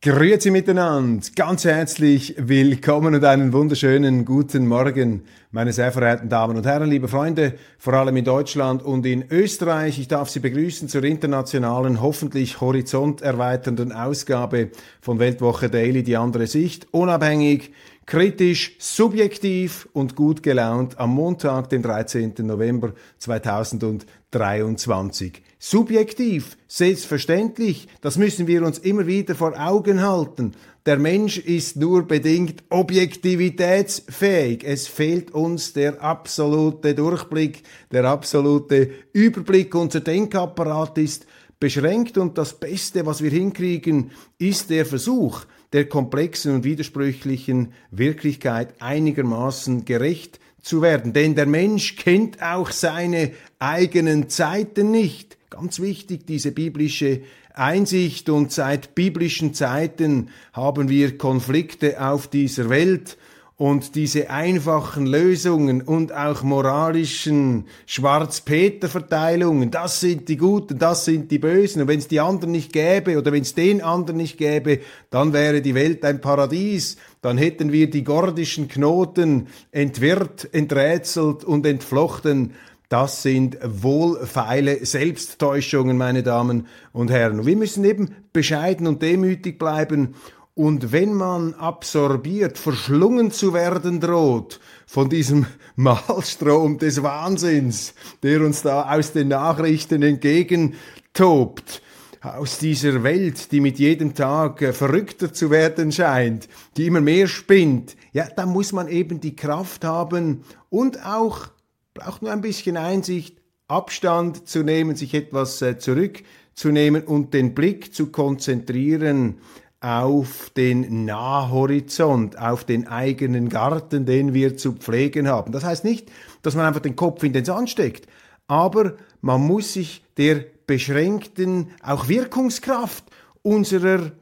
Grüezi miteinander, ganz herzlich willkommen und einen wunderschönen guten Morgen, meine sehr verehrten Damen und Herren, liebe Freunde, vor allem in Deutschland und in Österreich. Ich darf Sie begrüßen zur internationalen, hoffentlich horizonterweiternden Ausgabe von Weltwoche Daily, die andere Sicht, unabhängig, kritisch, subjektiv und gut gelaunt am Montag, den 13. November 2023. Subjektiv, selbstverständlich, das müssen wir uns immer wieder vor Augen halten. Der Mensch ist nur bedingt objektivitätsfähig. Es fehlt uns der absolute Durchblick, der absolute Überblick. Unser Denkapparat ist beschränkt und das Beste, was wir hinkriegen, ist der Versuch, der komplexen und widersprüchlichen Wirklichkeit einigermaßen gerecht zu werden. Denn der Mensch kennt auch seine eigenen Zeiten nicht. Ganz wichtig, diese biblische Einsicht und seit biblischen Zeiten haben wir Konflikte auf dieser Welt und diese einfachen Lösungen und auch moralischen Schwarz-Peter-Verteilungen, das sind die Guten, das sind die Bösen. Und wenn es die anderen nicht gäbe oder wenn es den anderen nicht gäbe, dann wäre die Welt ein Paradies. Dann hätten wir die gordischen Knoten entwirrt, enträtselt und entflochten. Das sind wohlfeile Selbsttäuschungen, meine Damen und Herren. Und wir müssen eben bescheiden und demütig bleiben und wenn man absorbiert, verschlungen zu werden droht von diesem Mahlstrom des Wahnsinns, der uns da aus den Nachrichten entgegentobt, aus dieser Welt, die mit jedem Tag äh, verrückter zu werden scheint, die immer mehr spinnt, ja, da muss man eben die Kraft haben und auch, braucht nur ein bisschen Einsicht, Abstand zu nehmen, sich etwas äh, zurückzunehmen und den Blick zu konzentrieren auf den Nahhorizont, auf den eigenen Garten, den wir zu pflegen haben. Das heißt nicht, dass man einfach den Kopf in den Sand steckt, aber man muss sich der beschränkten, auch Wirkungskraft unserer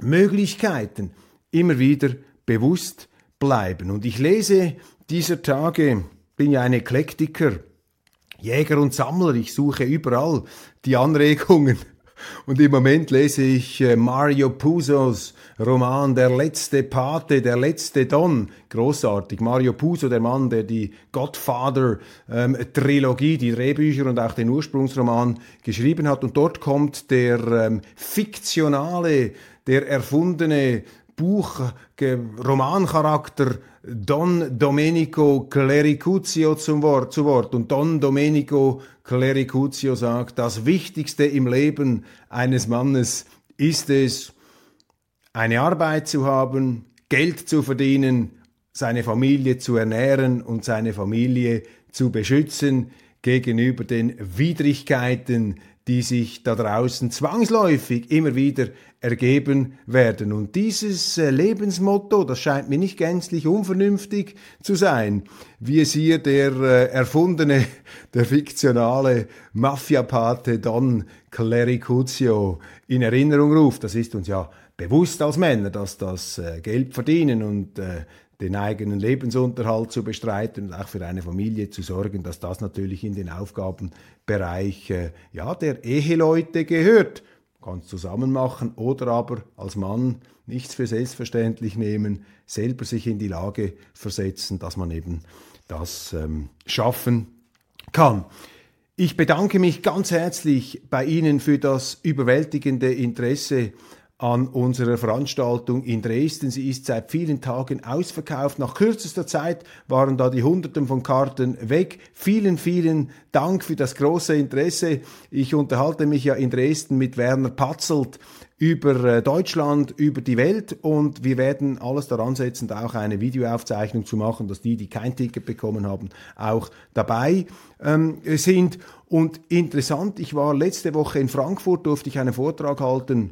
Möglichkeiten immer wieder bewusst bleiben. Und ich lese dieser Tage, bin ja ein Eklektiker, Jäger und Sammler, ich suche überall die Anregungen und im Moment lese ich äh, Mario Puzos Roman Der letzte Pate, der letzte Don. Großartig. Mario Puzo, der Mann, der die Godfather-Trilogie, ähm, die Drehbücher und auch den Ursprungsroman geschrieben hat. Und dort kommt der ähm, fiktionale, der erfundene Buch, Romancharakter Don Domenico Clericuzio zum Wort, zu Wort. Und Don Domenico Clericuzio sagt, das Wichtigste im Leben eines Mannes ist es, eine Arbeit zu haben, Geld zu verdienen, seine Familie zu ernähren und seine Familie zu beschützen gegenüber den Widrigkeiten, die sich da draußen zwangsläufig immer wieder ergeben werden. Und dieses äh, Lebensmotto, das scheint mir nicht gänzlich unvernünftig zu sein, wie es hier der äh, erfundene, der fiktionale Mafiapate Don Clericuzio in Erinnerung ruft. Das ist uns ja bewusst als Männer, dass das äh, Geld verdienen und den eigenen Lebensunterhalt zu bestreiten und auch für eine Familie zu sorgen, dass das natürlich in den Aufgabenbereich ja, der Eheleute gehört kann es zusammen machen oder aber als Mann nichts für selbstverständlich nehmen, selber sich in die Lage versetzen, dass man eben das ähm, schaffen kann. Ich bedanke mich ganz herzlich bei Ihnen für das überwältigende Interesse an unserer Veranstaltung in Dresden. Sie ist seit vielen Tagen ausverkauft. Nach kürzester Zeit waren da die Hunderten von Karten weg. Vielen, vielen Dank für das große Interesse. Ich unterhalte mich ja in Dresden mit Werner Patzelt über äh, Deutschland, über die Welt und wir werden alles daran setzen, da auch eine Videoaufzeichnung zu machen, dass die, die kein Ticket bekommen haben, auch dabei ähm, sind. Und interessant, ich war letzte Woche in Frankfurt, durfte ich einen Vortrag halten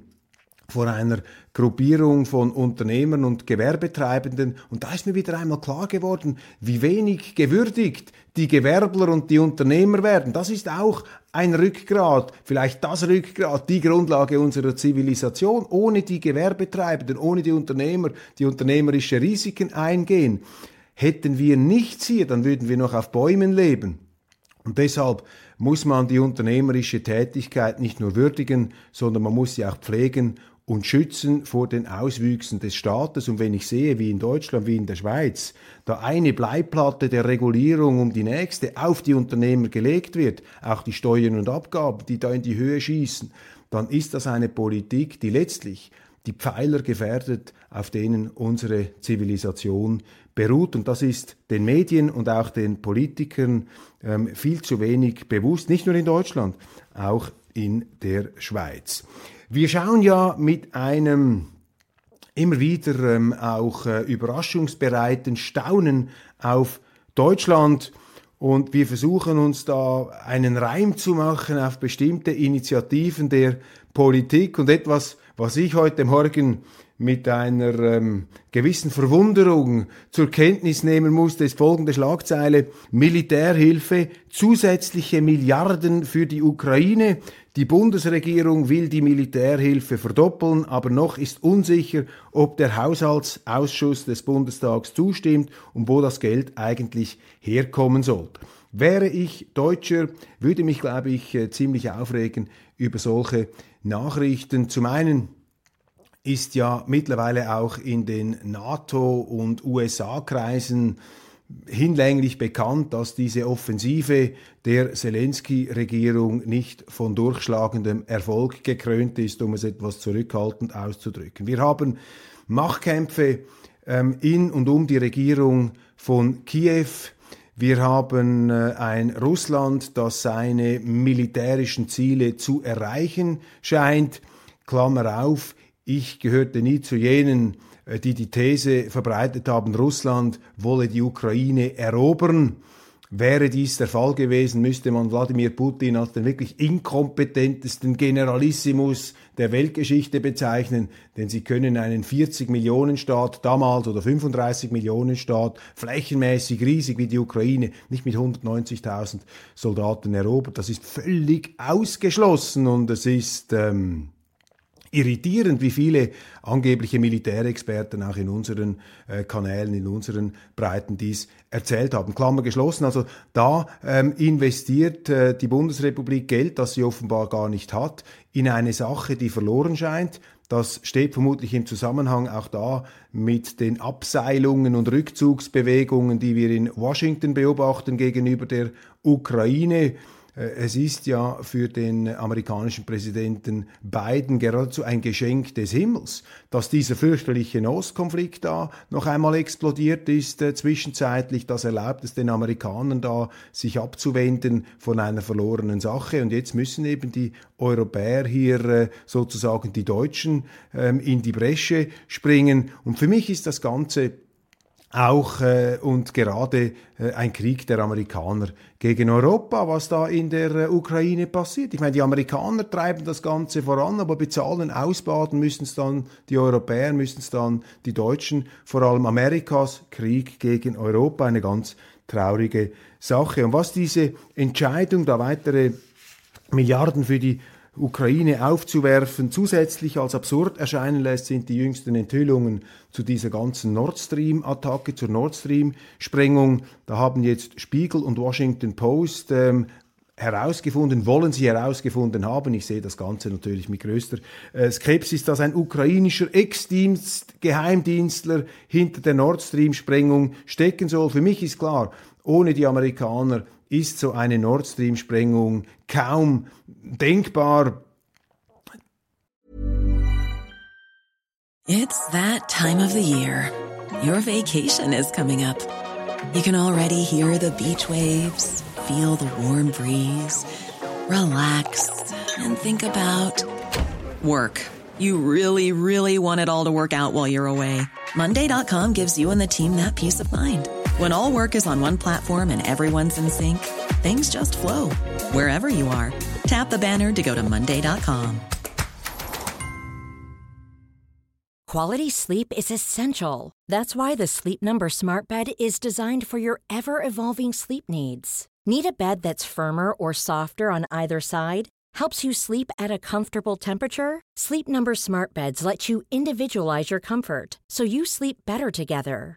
von einer Gruppierung von Unternehmern und Gewerbetreibenden. Und da ist mir wieder einmal klar geworden, wie wenig gewürdigt die Gewerbler und die Unternehmer werden. Das ist auch ein Rückgrat, vielleicht das Rückgrat, die Grundlage unserer Zivilisation. Ohne die Gewerbetreibenden, ohne die Unternehmer, die unternehmerische Risiken eingehen, hätten wir nichts hier, dann würden wir noch auf Bäumen leben. Und deshalb muss man die unternehmerische Tätigkeit nicht nur würdigen, sondern man muss sie auch pflegen und schützen vor den Auswüchsen des Staates. Und wenn ich sehe, wie in Deutschland, wie in der Schweiz, da eine Bleiplatte der Regulierung um die nächste auf die Unternehmer gelegt wird, auch die Steuern und Abgaben, die da in die Höhe schießen, dann ist das eine Politik, die letztlich die Pfeiler gefährdet, auf denen unsere Zivilisation beruht. Und das ist den Medien und auch den Politikern ähm, viel zu wenig bewusst, nicht nur in Deutschland, auch in der Schweiz. Wir schauen ja mit einem immer wieder ähm, auch äh, überraschungsbereiten Staunen auf Deutschland. Und wir versuchen uns da einen Reim zu machen auf bestimmte Initiativen der Politik. Und etwas, was ich heute Morgen mit einer ähm, gewissen Verwunderung zur Kenntnis nehmen musste, ist folgende Schlagzeile. Militärhilfe, zusätzliche Milliarden für die Ukraine. Die Bundesregierung will die Militärhilfe verdoppeln, aber noch ist unsicher, ob der Haushaltsausschuss des Bundestags zustimmt und wo das Geld eigentlich herkommen soll. Wäre ich Deutscher, würde mich, glaube ich, äh, ziemlich aufregen über solche Nachrichten. Zum einen ist ja mittlerweile auch in den NATO- und USA-Kreisen hinlänglich bekannt, dass diese Offensive der Zelensky-Regierung nicht von durchschlagendem Erfolg gekrönt ist, um es etwas zurückhaltend auszudrücken. Wir haben Machtkämpfe ähm, in und um die Regierung von Kiew. Wir haben äh, ein Russland, das seine militärischen Ziele zu erreichen scheint. Klammer auf, ich gehörte nie zu jenen, äh, die die These verbreitet haben, Russland wolle die Ukraine erobern. Wäre dies der Fall gewesen, müsste man Wladimir Putin als den wirklich inkompetentesten Generalissimus der Weltgeschichte bezeichnen, denn sie können einen 40 Millionen Staat damals oder 35 Millionen Staat flächenmäßig riesig wie die Ukraine nicht mit 190.000 Soldaten erobern. Das ist völlig ausgeschlossen und es ist ähm, irritierend, wie viele angebliche Militärexperten auch in unseren äh, Kanälen, in unseren Breiten dies erzählt haben. Klammer geschlossen. Also da ähm, investiert äh, die Bundesrepublik Geld, das sie offenbar gar nicht hat, in eine Sache, die verloren scheint. Das steht vermutlich im Zusammenhang auch da mit den Abseilungen und Rückzugsbewegungen, die wir in Washington beobachten gegenüber der Ukraine. Äh, es ist ja für den amerikanischen Präsidenten Biden geradezu ein Geschenk des Himmels, dass dieser fürchterliche Nahostkonflikt da noch einmal explodiert ist äh, zwischenzeitlich. Das erlaubt es den Amerikanern da, sich abzuwenden von einer verlorenen Sache. Und jetzt müssen eben die Europäer hier äh, sozusagen die Deutschen ähm, in die Bresche springen. Und für mich ist das Ganze auch äh, und gerade äh, ein Krieg der Amerikaner gegen Europa, was da in der äh, Ukraine passiert. Ich meine, die Amerikaner treiben das Ganze voran, aber bezahlen, ausbaden müssen es dann die Europäer, müssen es dann die Deutschen, vor allem Amerikas Krieg gegen Europa, eine ganz traurige Sache. Und was diese Entscheidung, da weitere Milliarden für die Ukraine aufzuwerfen, zusätzlich als absurd erscheinen lässt, sind die jüngsten Enthüllungen zu dieser ganzen Nord Stream-Attacke, zur Nord Stream-Sprengung. Da haben jetzt Spiegel und Washington Post ähm, herausgefunden, wollen sie herausgefunden haben, ich sehe das Ganze natürlich mit größter äh, Skepsis, dass ein ukrainischer Ex-Geheimdienstler hinter der Nord Stream-Sprengung stecken soll. Für mich ist klar, ohne die Amerikaner ist so eine Nord Stream-Sprengung kaum denkbar. It's that time of the year. Your vacation is coming up. You can already hear the beach waves, feel the warm breeze, relax and think about work. You really, really want it all to work out while you're away. Monday.com gives you and the team that peace of mind. When all work is on one platform and everyone's in sync, things just flow wherever you are. Tap the banner to go to Monday.com. Quality sleep is essential. That's why the Sleep Number Smart Bed is designed for your ever evolving sleep needs. Need a bed that's firmer or softer on either side? Helps you sleep at a comfortable temperature? Sleep Number Smart Beds let you individualize your comfort so you sleep better together.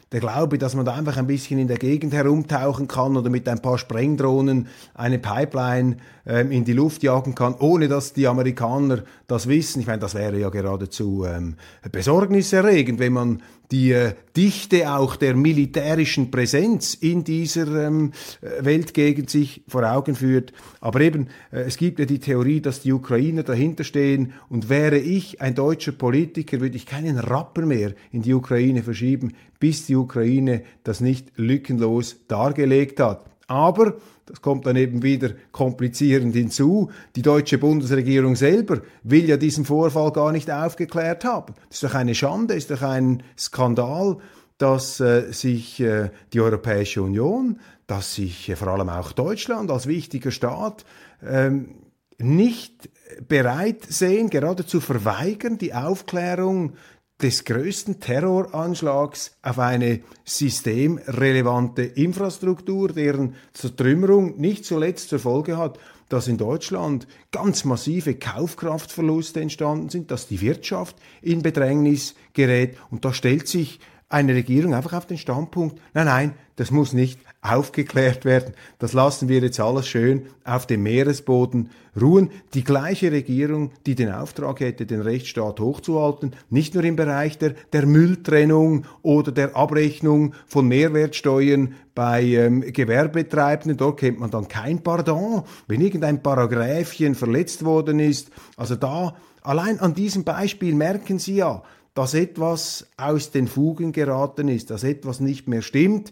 Der Glaube, dass man da einfach ein bisschen in der Gegend herumtauchen kann oder mit ein paar Sprengdrohnen eine Pipeline ähm, in die Luft jagen kann, ohne dass die Amerikaner das wissen. Ich meine, das wäre ja geradezu ähm, besorgniserregend, wenn man die äh, Dichte auch der militärischen Präsenz in dieser ähm, Weltgegend sich vor Augen führt. Aber eben, äh, es gibt ja die Theorie, dass die Ukrainer dahinter stehen und wäre ich ein deutscher Politiker, würde ich keinen Rapper mehr in die Ukraine verschieben, bis die Ukraine das nicht lückenlos dargelegt hat. Aber das kommt dann eben wieder komplizierend hinzu. Die deutsche Bundesregierung selber will ja diesen Vorfall gar nicht aufgeklärt haben. Das ist doch eine Schande, ist doch ein Skandal, dass äh, sich äh, die Europäische Union, dass sich äh, vor allem auch Deutschland als wichtiger Staat ähm, nicht bereit sehen, gerade zu verweigern, die Aufklärung des größten Terroranschlags auf eine systemrelevante Infrastruktur, deren Zertrümmerung nicht zuletzt zur Folge hat, dass in Deutschland ganz massive Kaufkraftverluste entstanden sind, dass die Wirtschaft in Bedrängnis gerät. Und da stellt sich eine Regierung einfach auf den Standpunkt, nein, nein, das muss nicht aufgeklärt werden. Das lassen wir jetzt alles schön auf dem Meeresboden ruhen. Die gleiche Regierung, die den Auftrag hätte, den Rechtsstaat hochzuhalten, nicht nur im Bereich der, der Mülltrennung oder der Abrechnung von Mehrwertsteuern bei ähm, Gewerbetreibenden. Dort kennt man dann kein Pardon, wenn irgendein Paragraphchen verletzt worden ist. Also da, allein an diesem Beispiel merken Sie ja, dass etwas aus den Fugen geraten ist, dass etwas nicht mehr stimmt.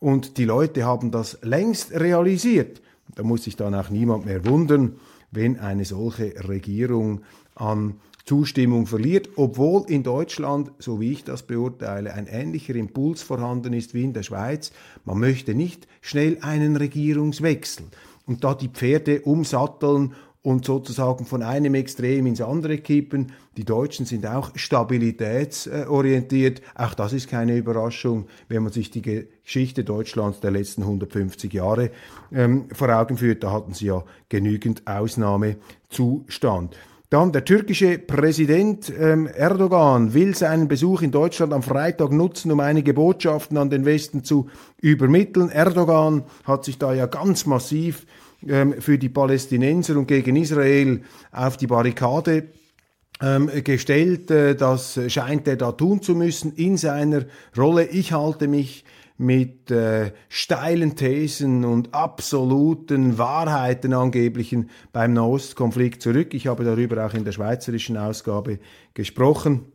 Und die Leute haben das längst realisiert. Da muss sich dann auch niemand mehr wundern, wenn eine solche Regierung an Zustimmung verliert, obwohl in Deutschland, so wie ich das beurteile, ein ähnlicher Impuls vorhanden ist wie in der Schweiz. Man möchte nicht schnell einen Regierungswechsel und da die Pferde umsatteln und sozusagen von einem Extrem ins andere kippen. Die Deutschen sind auch stabilitätsorientiert. Auch das ist keine Überraschung, wenn man sich die Geschichte Deutschlands der letzten 150 Jahre ähm, vor Augen führt. Da hatten sie ja genügend Ausnahmezustand. Dann der türkische Präsident ähm, Erdogan will seinen Besuch in Deutschland am Freitag nutzen, um einige Botschaften an den Westen zu übermitteln. Erdogan hat sich da ja ganz massiv für die Palästinenser und gegen Israel auf die Barrikade ähm, gestellt. Äh, das scheint er da tun zu müssen in seiner Rolle. Ich halte mich mit äh, steilen Thesen und absoluten Wahrheiten angeblichen beim Nahostkonflikt zurück. Ich habe darüber auch in der schweizerischen Ausgabe gesprochen.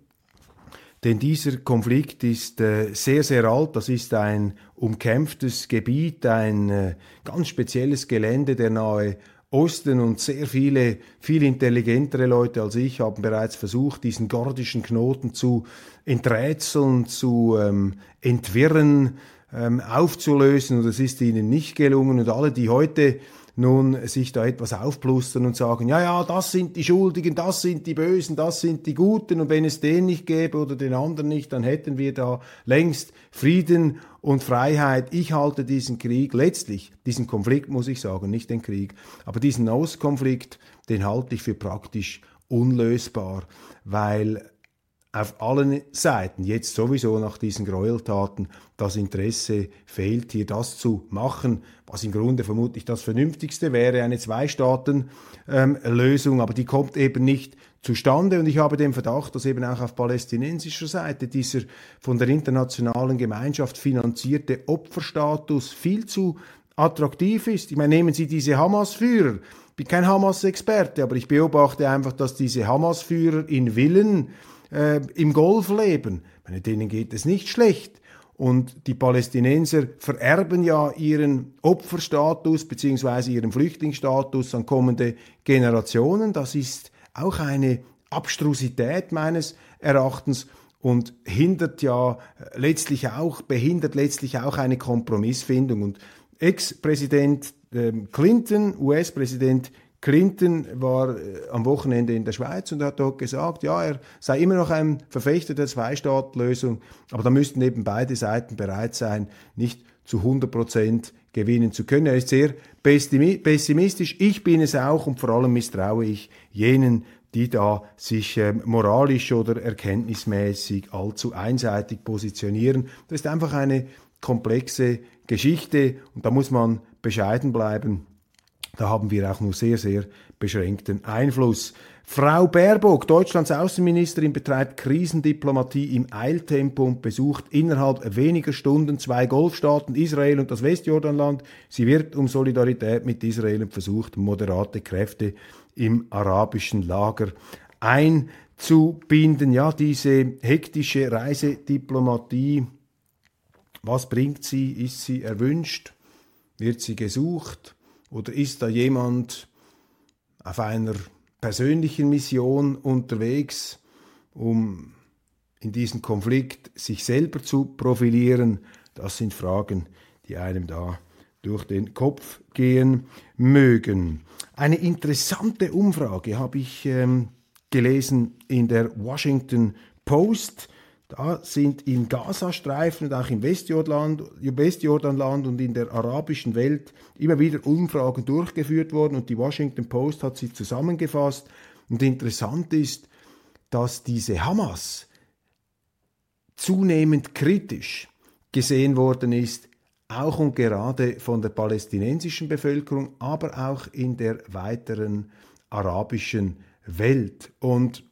Denn dieser Konflikt ist äh, sehr, sehr alt. Das ist ein umkämpftes Gebiet, ein äh, ganz spezielles Gelände der Nahe Osten. Und sehr viele, viel intelligentere Leute als ich haben bereits versucht, diesen gordischen Knoten zu enträtseln, zu ähm, entwirren, ähm, aufzulösen. Und es ist ihnen nicht gelungen. Und alle, die heute nun sich da etwas aufplustern und sagen, ja, ja, das sind die Schuldigen, das sind die Bösen, das sind die Guten und wenn es den nicht gäbe oder den anderen nicht, dann hätten wir da längst Frieden und Freiheit. Ich halte diesen Krieg letztlich, diesen Konflikt muss ich sagen, nicht den Krieg, aber diesen Ostkonflikt, den halte ich für praktisch unlösbar, weil auf allen Seiten, jetzt sowieso nach diesen Gräueltaten, das Interesse fehlt, hier das zu machen, was im Grunde vermutlich das Vernünftigste wäre, eine Zwei-Staaten-Lösung, ähm, aber die kommt eben nicht zustande. Und ich habe den Verdacht, dass eben auch auf palästinensischer Seite dieser von der internationalen Gemeinschaft finanzierte Opferstatus viel zu attraktiv ist. Ich meine, nehmen Sie diese Hamas-Führer. Ich bin kein Hamas-Experte, aber ich beobachte einfach, dass diese Hamas-Führer in Willen äh, im Golf leben. Meine, denen geht es nicht schlecht. Und die Palästinenser vererben ja ihren Opferstatus beziehungsweise ihren Flüchtlingsstatus an kommende Generationen. Das ist auch eine Abstrusität meines Erachtens und hindert ja letztlich auch, behindert letztlich auch eine Kompromissfindung. Und Ex-Präsident ähm, Clinton, US-Präsident Clinton war äh, am Wochenende in der Schweiz und hat dort gesagt, ja, er sei immer noch ein Verfechter der Zwei-Staat-Lösung, aber da müssten eben beide Seiten bereit sein, nicht zu 100 Prozent gewinnen zu können. Er ist sehr pessimistisch. Ich bin es auch und vor allem misstraue ich jenen, die da sich äh, moralisch oder erkenntnismäßig allzu einseitig positionieren. Das ist einfach eine komplexe Geschichte und da muss man bescheiden bleiben. Da haben wir auch nur sehr, sehr beschränkten Einfluss. Frau Baerbock, Deutschlands Außenministerin, betreibt Krisendiplomatie im Eiltempo und besucht innerhalb weniger Stunden zwei Golfstaaten, Israel und das Westjordanland. Sie wird um Solidarität mit Israel und versucht, moderate Kräfte im arabischen Lager einzubinden. Ja, diese hektische Reisediplomatie, was bringt sie? Ist sie erwünscht? Wird sie gesucht? Oder ist da jemand auf einer persönlichen Mission unterwegs, um in diesem Konflikt sich selber zu profilieren? Das sind Fragen, die einem da durch den Kopf gehen mögen. Eine interessante Umfrage habe ich ähm, gelesen in der Washington Post. Da sind im Gazastreifen und auch im Westjordanland, Westjordanland und in der arabischen Welt immer wieder Umfragen durchgeführt worden und die Washington Post hat sie zusammengefasst. Und interessant ist, dass diese Hamas zunehmend kritisch gesehen worden ist auch und gerade von der palästinensischen Bevölkerung, aber auch in der weiteren arabischen Welt. Und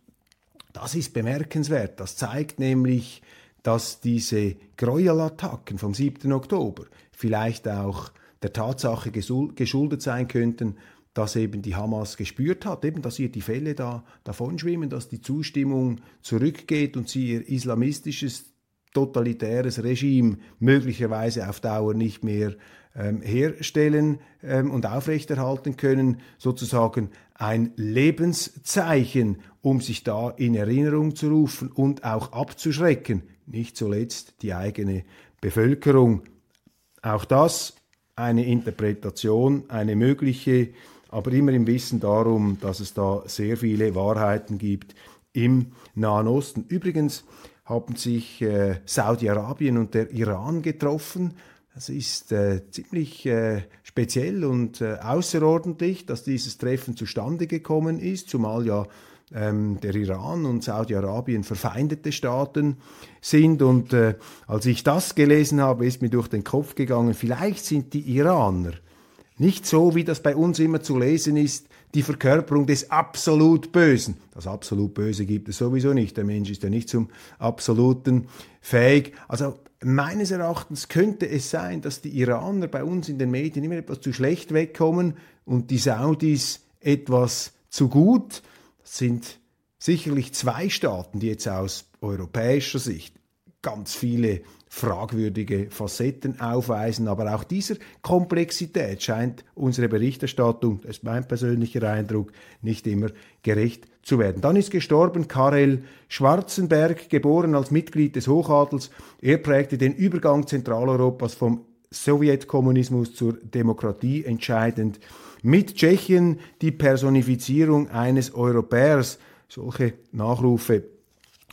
das ist bemerkenswert. Das zeigt nämlich, dass diese Gräuelattacken vom 7. Oktober vielleicht auch der Tatsache geschuldet sein könnten, dass eben die Hamas gespürt hat, eben, dass ihr die Fälle da davon schwimmen, dass die Zustimmung zurückgeht und sie ihr islamistisches totalitäres Regime möglicherweise auf Dauer nicht mehr ähm, herstellen ähm, und aufrechterhalten können, sozusagen ein Lebenszeichen, um sich da in Erinnerung zu rufen und auch abzuschrecken, nicht zuletzt die eigene Bevölkerung. Auch das eine Interpretation, eine mögliche, aber immer im Wissen darum, dass es da sehr viele Wahrheiten gibt im Nahen Osten. Übrigens, haben sich äh, Saudi-Arabien und der Iran getroffen. Das ist äh, ziemlich äh, speziell und äh, außerordentlich, dass dieses Treffen zustande gekommen ist, zumal ja ähm, der Iran und Saudi-Arabien verfeindete Staaten sind. Und äh, als ich das gelesen habe, ist mir durch den Kopf gegangen, vielleicht sind die Iraner nicht so, wie das bei uns immer zu lesen ist, die Verkörperung des absolut Bösen. Das absolut Böse gibt es sowieso nicht. Der Mensch ist ja nicht zum Absoluten fähig. Also meines Erachtens könnte es sein, dass die Iraner bei uns in den Medien immer etwas zu schlecht wegkommen und die Saudis etwas zu gut. Das sind sicherlich zwei Staaten, die jetzt aus europäischer Sicht ganz viele fragwürdige Facetten aufweisen. Aber auch dieser Komplexität scheint unsere Berichterstattung, das ist mein persönlicher Eindruck, nicht immer gerecht zu werden. Dann ist gestorben Karel Schwarzenberg, geboren als Mitglied des Hochadels. Er prägte den Übergang Zentraleuropas vom Sowjetkommunismus zur Demokratie entscheidend. Mit Tschechien die Personifizierung eines Europäers. Solche Nachrufe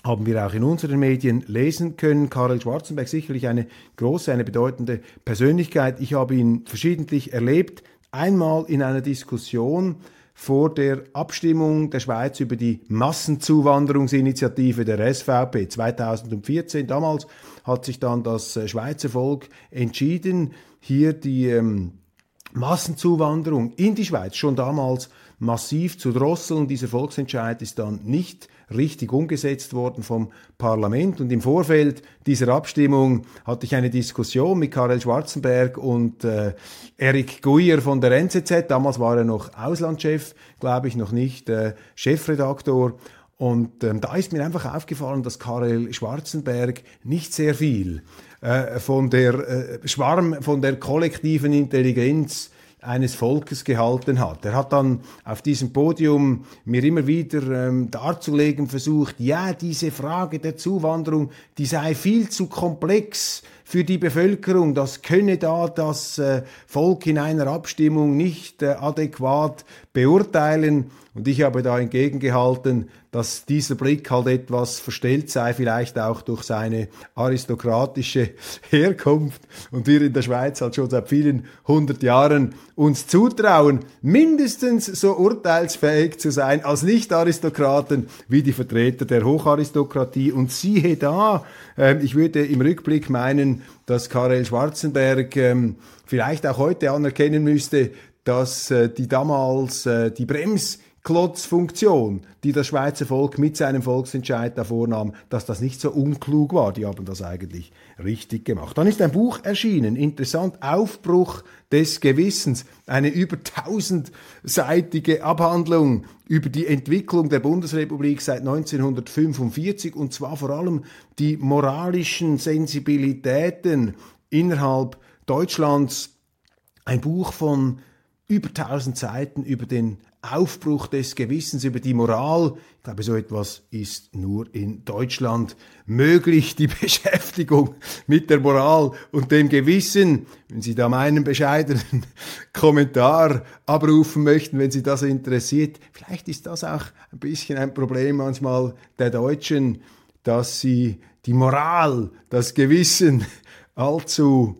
haben wir auch in unseren Medien lesen können. Karel Schwarzenberg, sicherlich eine große, eine bedeutende Persönlichkeit. Ich habe ihn verschiedentlich erlebt. Einmal in einer Diskussion vor der Abstimmung der Schweiz über die Massenzuwanderungsinitiative der SVP 2014. Damals hat sich dann das Schweizer Volk entschieden, hier die ähm, Massenzuwanderung in die Schweiz schon damals massiv zu drosseln. Dieser Volksentscheid ist dann nicht richtig umgesetzt worden vom Parlament. Und im Vorfeld dieser Abstimmung hatte ich eine Diskussion mit Karel Schwarzenberg und äh, Eric Guier von der NZZ. Damals war er noch Auslandschef, glaube ich, noch nicht äh, Chefredaktor. Und ähm, da ist mir einfach aufgefallen, dass Karel Schwarzenberg nicht sehr viel äh, von der äh, Schwarm, von der kollektiven Intelligenz eines Volkes gehalten hat. Er hat dann auf diesem Podium mir immer wieder ähm, darzulegen versucht, ja, diese Frage der Zuwanderung, die sei viel zu komplex für die Bevölkerung, das könne da das äh, Volk in einer Abstimmung nicht äh, adäquat beurteilen. Und ich habe da entgegengehalten, dass dieser Blick halt etwas verstellt sei, vielleicht auch durch seine aristokratische Herkunft und wir in der Schweiz halt schon seit vielen hundert Jahren uns zutrauen, mindestens so urteilsfähig zu sein als Nicht-Aristokraten wie die Vertreter der Hocharistokratie. Und siehe da, äh, ich würde im Rückblick meinen, dass Karel Schwarzenberg äh, vielleicht auch heute anerkennen müsste, dass äh, die damals äh, die Brems Klotzfunktion, die das Schweizer Volk mit seinem Volksentscheid da vornahm, dass das nicht so unklug war. Die haben das eigentlich richtig gemacht. Dann ist ein Buch erschienen, interessant, Aufbruch des Gewissens, eine über tausendseitige Abhandlung über die Entwicklung der Bundesrepublik seit 1945 und zwar vor allem die moralischen Sensibilitäten innerhalb Deutschlands. Ein Buch von über tausend Seiten über den Aufbruch des Gewissens, über die Moral. Ich glaube, so etwas ist nur in Deutschland möglich, die Beschäftigung mit der Moral und dem Gewissen. Wenn Sie da meinen bescheidenen Kommentar abrufen möchten, wenn Sie das interessiert, vielleicht ist das auch ein bisschen ein Problem manchmal der Deutschen, dass sie die Moral, das Gewissen allzu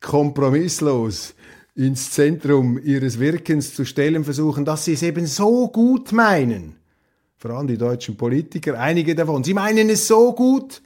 kompromisslos ins Zentrum ihres Wirkens zu stellen versuchen, dass sie es eben so gut meinen. Vor allem die deutschen Politiker, einige davon, sie meinen es so gut,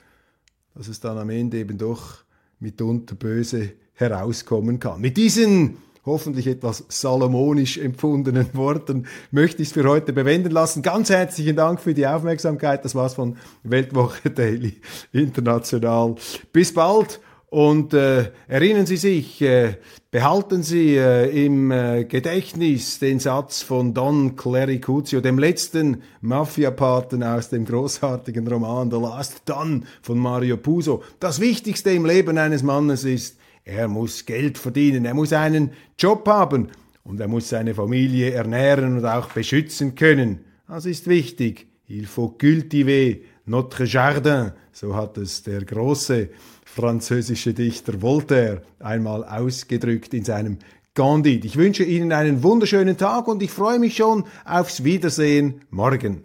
dass es dann am Ende eben doch mitunter böse herauskommen kann. Mit diesen hoffentlich etwas salomonisch empfundenen Worten möchte ich es für heute bewenden lassen. Ganz herzlichen Dank für die Aufmerksamkeit. Das war's von Weltwoche Daily International. Bis bald und äh, erinnern Sie sich, äh, behalten Sie äh, im äh, Gedächtnis den Satz von Don Clericuzio, dem letzten Mafia-Paten aus dem großartigen Roman The Last Don von Mario Puzo. Das Wichtigste im Leben eines Mannes ist, er muss Geld verdienen, er muss einen Job haben und er muss seine Familie ernähren und auch beschützen können. Das ist wichtig. Il faut cultiver notre jardin, so hat es der große französische Dichter Voltaire einmal ausgedrückt in seinem Candide. Ich wünsche Ihnen einen wunderschönen Tag und ich freue mich schon aufs Wiedersehen morgen.